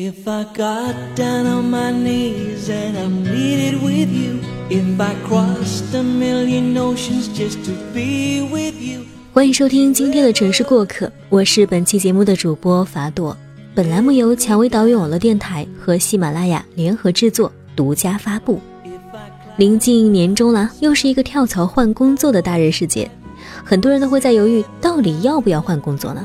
If I got down on my knees and I pleaded with you, if I crossed a million oceans just to be with you. 欢迎收听今天的城市过客，我是本期节目的主播法朵。本栏目由蔷薇岛屿网络电台和喜马拉雅联合制作，独家发布。临近年终了，又是一个跳槽换工作的大人世界，很多人都会在犹豫，到底要不要换工作呢？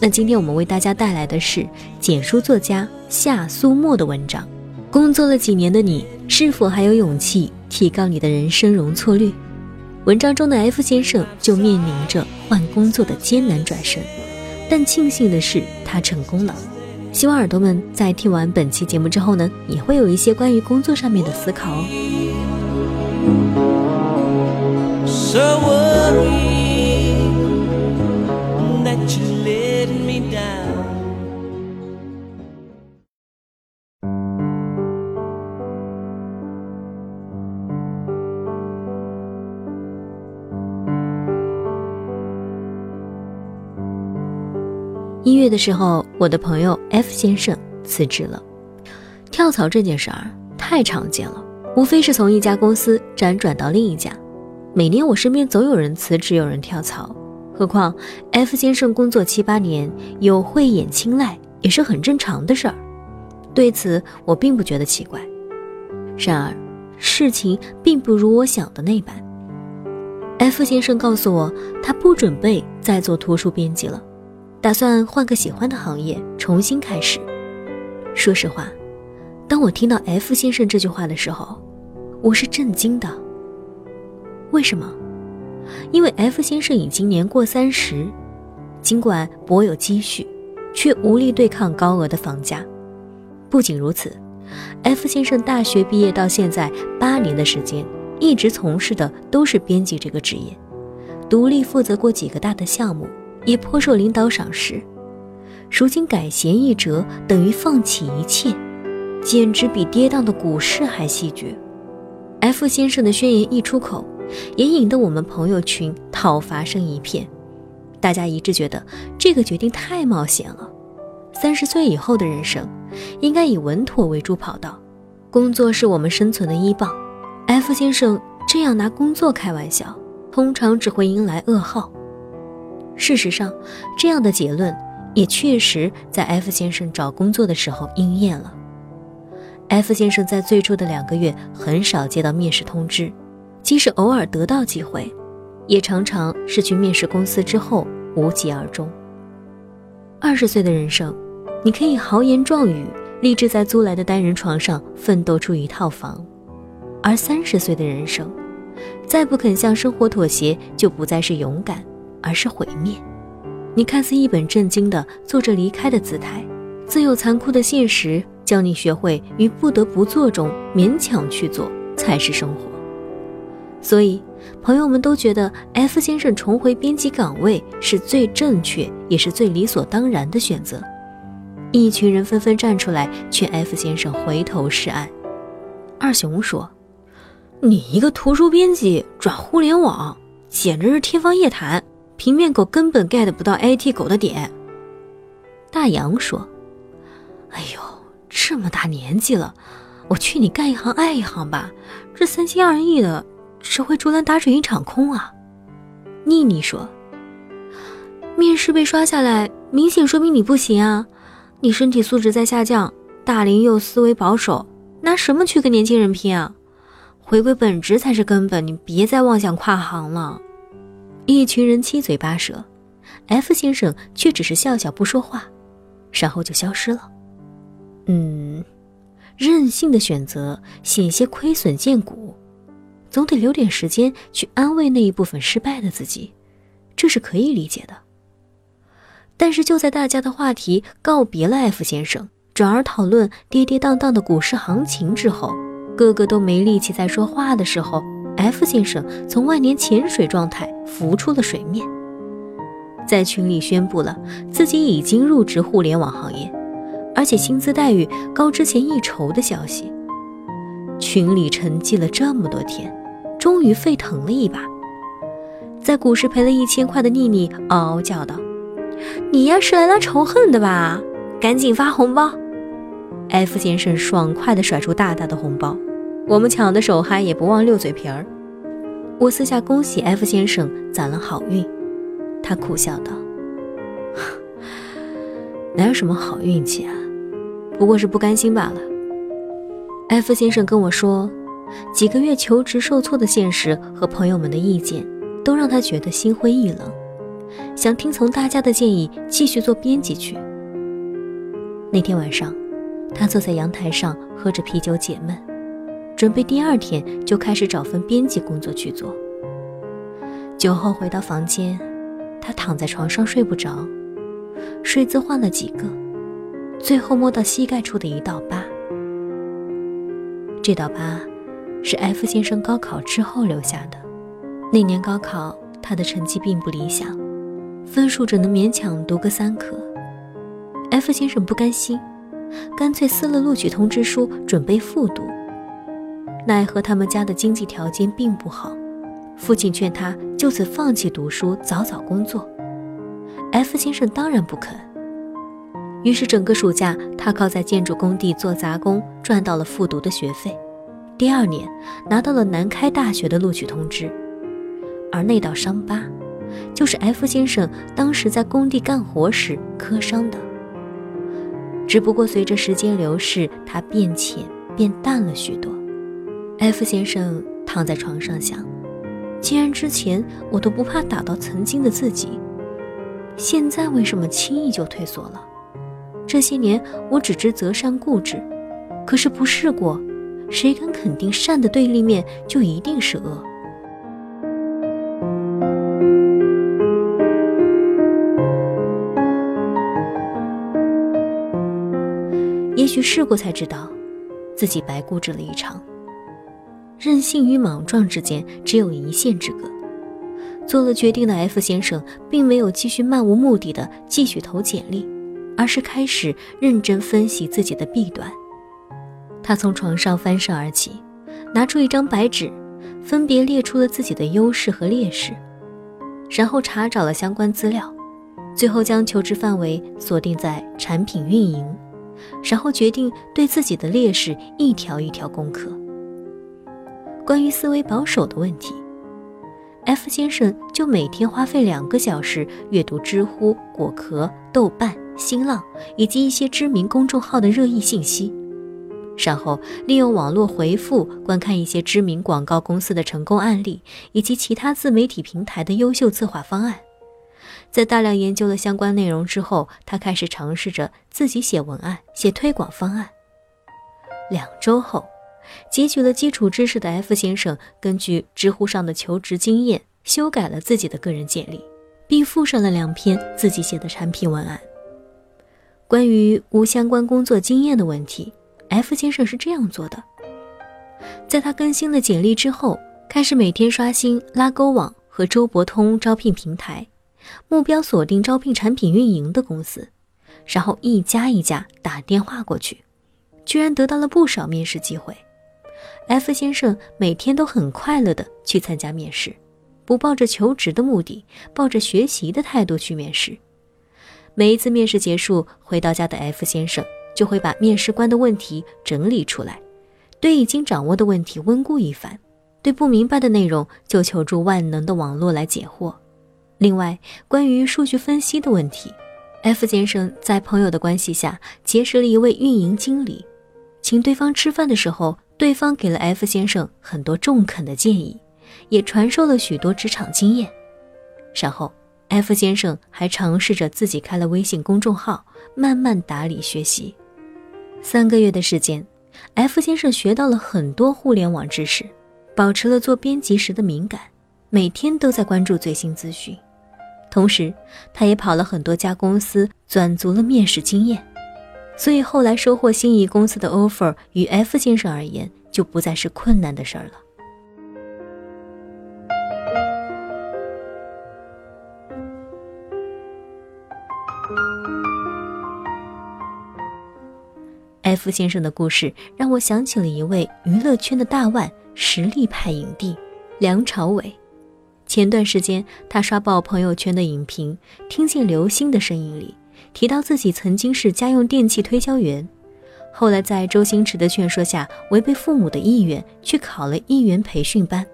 那今天我们为大家带来的是简书作家夏苏沫的文章。工作了几年的你，是否还有勇气提高你的人生容错率？文章中的 F 先生就面临着换工作的艰难转身，但庆幸的是他成功了。希望耳朵们在听完本期节目之后呢，也会有一些关于工作上面的思考哦。一月的时候，我的朋友 F 先生辞职了。跳槽这件事儿太常见了，无非是从一家公司辗转到另一家。每年我身边总有人辞职，有人跳槽。何况 F 先生工作七八年，有慧眼青睐也是很正常的事儿。对此我并不觉得奇怪。然而，事情并不如我想的那般。F 先生告诉我，他不准备再做图书编辑了。打算换个喜欢的行业，重新开始。说实话，当我听到 F 先生这句话的时候，我是震惊的。为什么？因为 F 先生已经年过三十，尽管颇有积蓄，却无力对抗高额的房价。不仅如此，F 先生大学毕业到现在八年的时间，一直从事的都是编辑这个职业，独立负责过几个大的项目。也颇受领导赏识，如今改弦易辙等于放弃一切，简直比跌宕的股市还戏剧。F 先生的宣言一出口，也引得我们朋友群讨伐声一片，大家一致觉得这个决定太冒险了。三十岁以后的人生，应该以稳妥为主跑道，工作是我们生存的依傍。F 先生这样拿工作开玩笑，通常只会迎来噩耗。事实上，这样的结论也确实在 F 先生找工作的时候应验了。F 先生在最初的两个月很少接到面试通知，即使偶尔得到机会，也常常是去面试公司之后无疾而终。二十岁的人生，你可以豪言壮语，立志在租来的单人床上奋斗出一套房；而三十岁的人生，再不肯向生活妥协，就不再是勇敢。而是毁灭。你看似一本正经的做着离开的姿态，自有残酷的现实教你学会于不得不做中勉强去做才是生活。所以，朋友们都觉得 F 先生重回编辑岗位是最正确也是最理所当然的选择。一群人纷纷站出来劝 F 先生回头是岸。二熊说：“你一个图书编辑转互联网，简直是天方夜谭。”平面狗根本 get 不到 IT 狗的点。大洋说：“哎呦，这么大年纪了，我劝你干一行爱一行吧。这三心二意的，只会竹篮打水一场空啊。”妮妮说：“面试被刷下来，明显说明你不行啊！你身体素质在下降，大龄又思维保守，拿什么去跟年轻人拼啊？回归本职才是根本，你别再妄想跨行了。”一群人七嘴八舌，F 先生却只是笑笑不说话，然后就消失了。嗯，任性的选择险些亏损见骨，总得留点时间去安慰那一部分失败的自己，这是可以理解的。但是就在大家的话题告别了 F 先生，转而讨论跌跌宕宕的股市行情之后，个个都没力气再说话的时候。F 先生从万年潜水状态浮出了水面，在群里宣布了自己已经入职互联网行业，而且薪资待遇高之前一筹的消息。群里沉寂了这么多天，终于沸腾了一把。在股市赔了一千块的妮妮嗷嗷叫道：“你呀是来拉仇恨的吧？赶紧发红包！” F 先生爽快地甩出大大的红包，我们抢的手嗨，也不忘溜嘴皮儿。我私下恭喜 F 先生攒了好运，他苦笑道：“ 哪有什么好运气啊，不过是不甘心罢了。”F 先生跟我说，几个月求职受挫的现实和朋友们的意见，都让他觉得心灰意冷，想听从大家的建议继续做编辑去。那天晚上。他坐在阳台上喝着啤酒解闷，准备第二天就开始找份编辑工作去做。酒后回到房间，他躺在床上睡不着，睡姿换了几个，最后摸到膝盖处的一道疤。这道疤是 F 先生高考之后留下的。那年高考他的成绩并不理想，分数只能勉强读个三科。F 先生不甘心。干脆撕了录取通知书，准备复读。奈何他们家的经济条件并不好，父亲劝他就此放弃读书，早早工作。F 先生当然不肯。于是整个暑假，他靠在建筑工地做杂工，赚到了复读的学费。第二年，拿到了南开大学的录取通知。而那道伤疤，就是 F 先生当时在工地干活时磕伤的。只不过随着时间流逝，它变浅、变淡了许多。F 先生躺在床上想：既然之前我都不怕打到曾经的自己，现在为什么轻易就退缩了？这些年我只知择善固执，可是不试过，谁敢肯定善的对立面就一定是恶？也许试过才知道，自己白固执了一场。任性与莽撞之间只有一线之隔。做了决定的 F 先生，并没有继续漫无目的的继续投简历，而是开始认真分析自己的弊端。他从床上翻身而起，拿出一张白纸，分别列出了自己的优势和劣势，然后查找了相关资料，最后将求职范围锁定在产品运营。然后决定对自己的劣势一条一条攻克。关于思维保守的问题，F 先生就每天花费两个小时阅读知乎、果壳、豆瓣、新浪以及一些知名公众号的热议信息，然后利用网络回复观看一些知名广告公司的成功案例以及其他自媒体平台的优秀策划方案。在大量研究了相关内容之后，他开始尝试着自己写文案、写推广方案。两周后，汲取了基础知识的 F 先生根据知乎上的求职经验修改了自己的个人简历，并附上了两篇自己写的产品文案。关于无相关工作经验的问题，F 先生是这样做的：在他更新了简历之后，开始每天刷新拉勾网和周伯通招聘平台。目标锁定招聘产品运营的公司，然后一家一家打电话过去，居然得到了不少面试机会。F 先生每天都很快乐的去参加面试，不抱着求职的目的，抱着学习的态度去面试。每一次面试结束，回到家的 F 先生就会把面试官的问题整理出来，对已经掌握的问题温故一番，对不明白的内容就求助万能的网络来解惑。另外，关于数据分析的问题，F 先生在朋友的关系下结识了一位运营经理，请对方吃饭的时候，对方给了 F 先生很多中肯的建议，也传授了许多职场经验。然后，F 先生还尝试着自己开了微信公众号，慢慢打理学习。三个月的时间，F 先生学到了很多互联网知识，保持了做编辑时的敏感，每天都在关注最新资讯。同时，他也跑了很多家公司，攒足了面试经验，所以后来收获心仪公司的 offer，与 F 先生而言就不再是困难的事儿了。F 先生的故事让我想起了一位娱乐圈的大腕，实力派影帝梁朝伟。前段时间，他刷爆朋友圈的影评，听见刘星的声音里提到自己曾经是家用电器推销员，后来在周星驰的劝说下，违背父母的意愿去考了艺员培训班，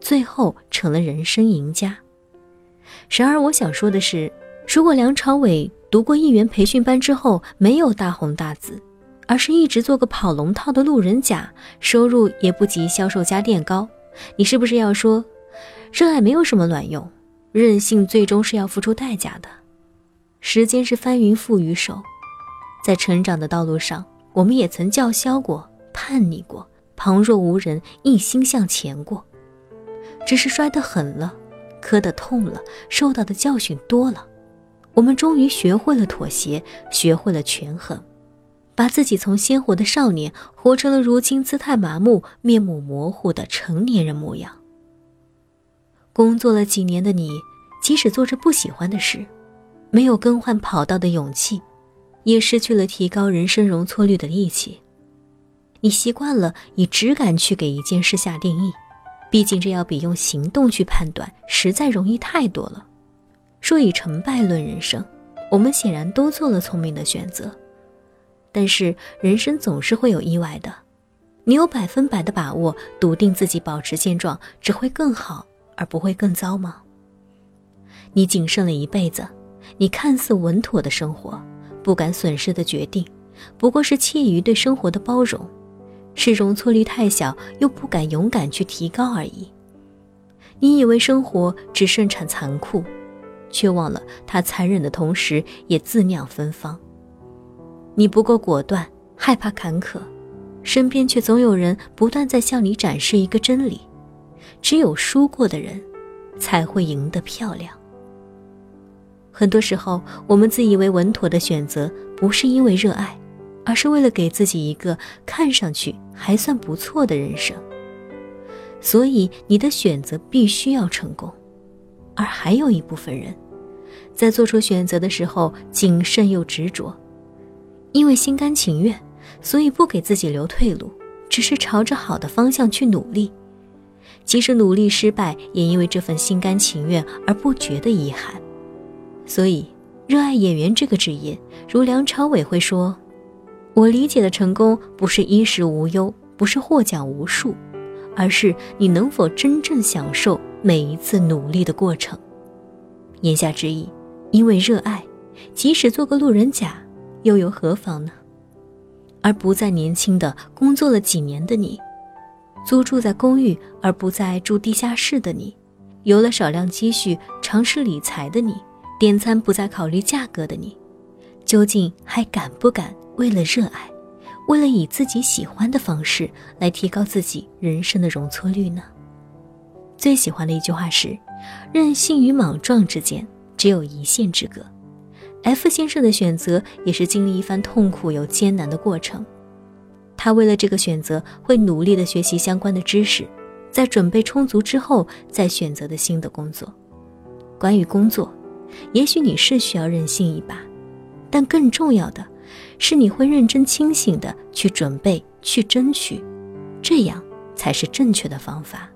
最后成了人生赢家。然而，我想说的是，如果梁朝伟读过艺员培训班之后没有大红大紫，而是一直做个跑龙套的路人甲，收入也不及销售家电高，你是不是要说，热爱没有什么卵用，任性最终是要付出代价的？时间是翻云覆雨手，在成长的道路上。我们也曾叫嚣过、叛逆过、旁若无人、一心向前过，只是摔得狠了，磕得痛了，受到的教训多了，我们终于学会了妥协，学会了权衡，把自己从鲜活的少年活成了如今姿态麻木、面目模糊的成年人模样。工作了几年的你，即使做着不喜欢的事，没有更换跑道的勇气。也失去了提高人生容错率的力气。你习惯了以直感去给一件事下定义，毕竟这要比用行动去判断实在容易太多了。说以成败论人生，我们显然都做了聪明的选择。但是人生总是会有意外的，你有百分百的把握笃定自己保持现状只会更好而不会更糟吗？你谨慎了一辈子，你看似稳妥的生活。不敢损失的决定，不过是怯于对生活的包容，是容错率太小又不敢勇敢去提高而已。你以为生活只盛产残酷，却忘了它残忍的同时也自酿芬芳。你不够果断，害怕坎坷，身边却总有人不断在向你展示一个真理：只有输过的人，才会赢得漂亮。很多时候，我们自以为稳妥的选择，不是因为热爱，而是为了给自己一个看上去还算不错的人生。所以，你的选择必须要成功。而还有一部分人，在做出选择的时候谨慎又执着，因为心甘情愿，所以不给自己留退路，只是朝着好的方向去努力。即使努力失败，也因为这份心甘情愿而不觉得遗憾。所以，热爱演员这个职业，如梁朝伟会说：“我理解的成功，不是衣食无忧，不是获奖无数，而是你能否真正享受每一次努力的过程。”言下之意，因为热爱，即使做个路人甲，又有何妨呢？而不再年轻的工作了几年的你，租住在公寓而不再住地下室的你，有了少量积蓄尝试理财的你。点餐不再考虑价格的你，究竟还敢不敢为了热爱，为了以自己喜欢的方式来提高自己人生的容错率呢？最喜欢的一句话是：“任性与莽撞之间只有一线之隔。”F 先生的选择也是经历一番痛苦又艰难的过程。他为了这个选择，会努力的学习相关的知识，在准备充足之后，再选择的新的工作。关于工作。也许你是需要任性一把，但更重要的是你会认真清醒的去准备、去争取，这样才是正确的方法。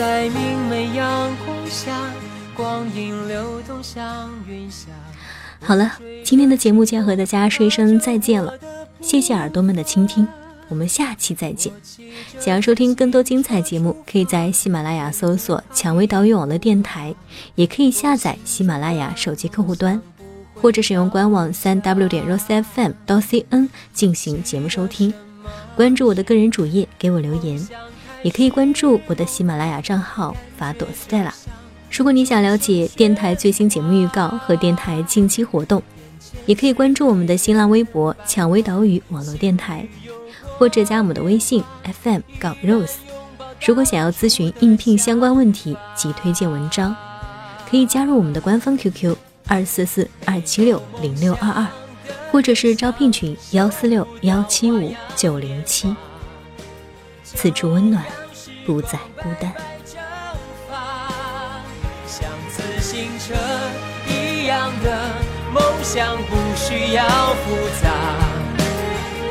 在明媚阳光下，光影流动像云霞。好了，今天的节目就要和大家说一声再见了，谢谢耳朵们的倾听，我们下期再见。想要收听更多精彩节目，可以在喜马拉雅搜索“蔷薇岛屿网络电台”，也可以下载喜马拉雅手机客户端，或者使用官网三 w 点 rosefm 到 cn 进行节目收听。关注我的个人主页，给我留言。也可以关注我的喜马拉雅账号法朵 Stella。如果你想了解电台最新节目预告和电台近期活动，也可以关注我们的新浪微博“蔷薇岛屿网络电台”，或者加我们的微信 FM 杠 Rose。如果想要咨询应聘相关问题及推荐文章，可以加入我们的官方 QQ 二四四二七六零六二二，或者是招聘群幺四六幺七五九零七。此处温暖，不再孤单。像自行车一样的梦想不需要复杂，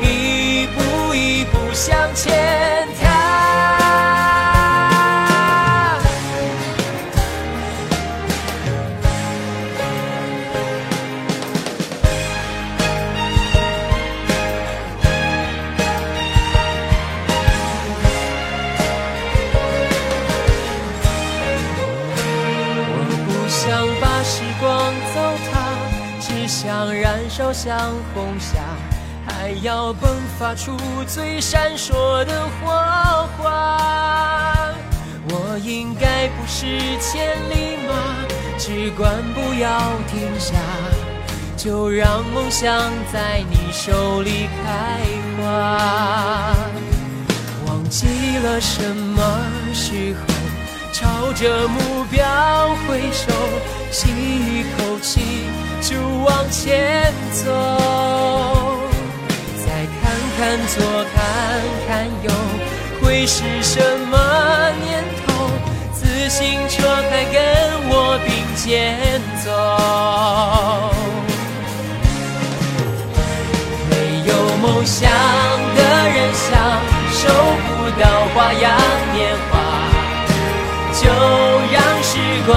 一步一步向前红霞，还要迸发出最闪烁的火花。我应该不是千里马，只管不要停下，就让梦想在你手里开花。忘记了什么时候，朝着目标挥手，吸一口气。就往前走，再看看左，看看右，会是什么年头？自行车还跟我并肩走。没有梦想的人享受不到花样年华，就让时光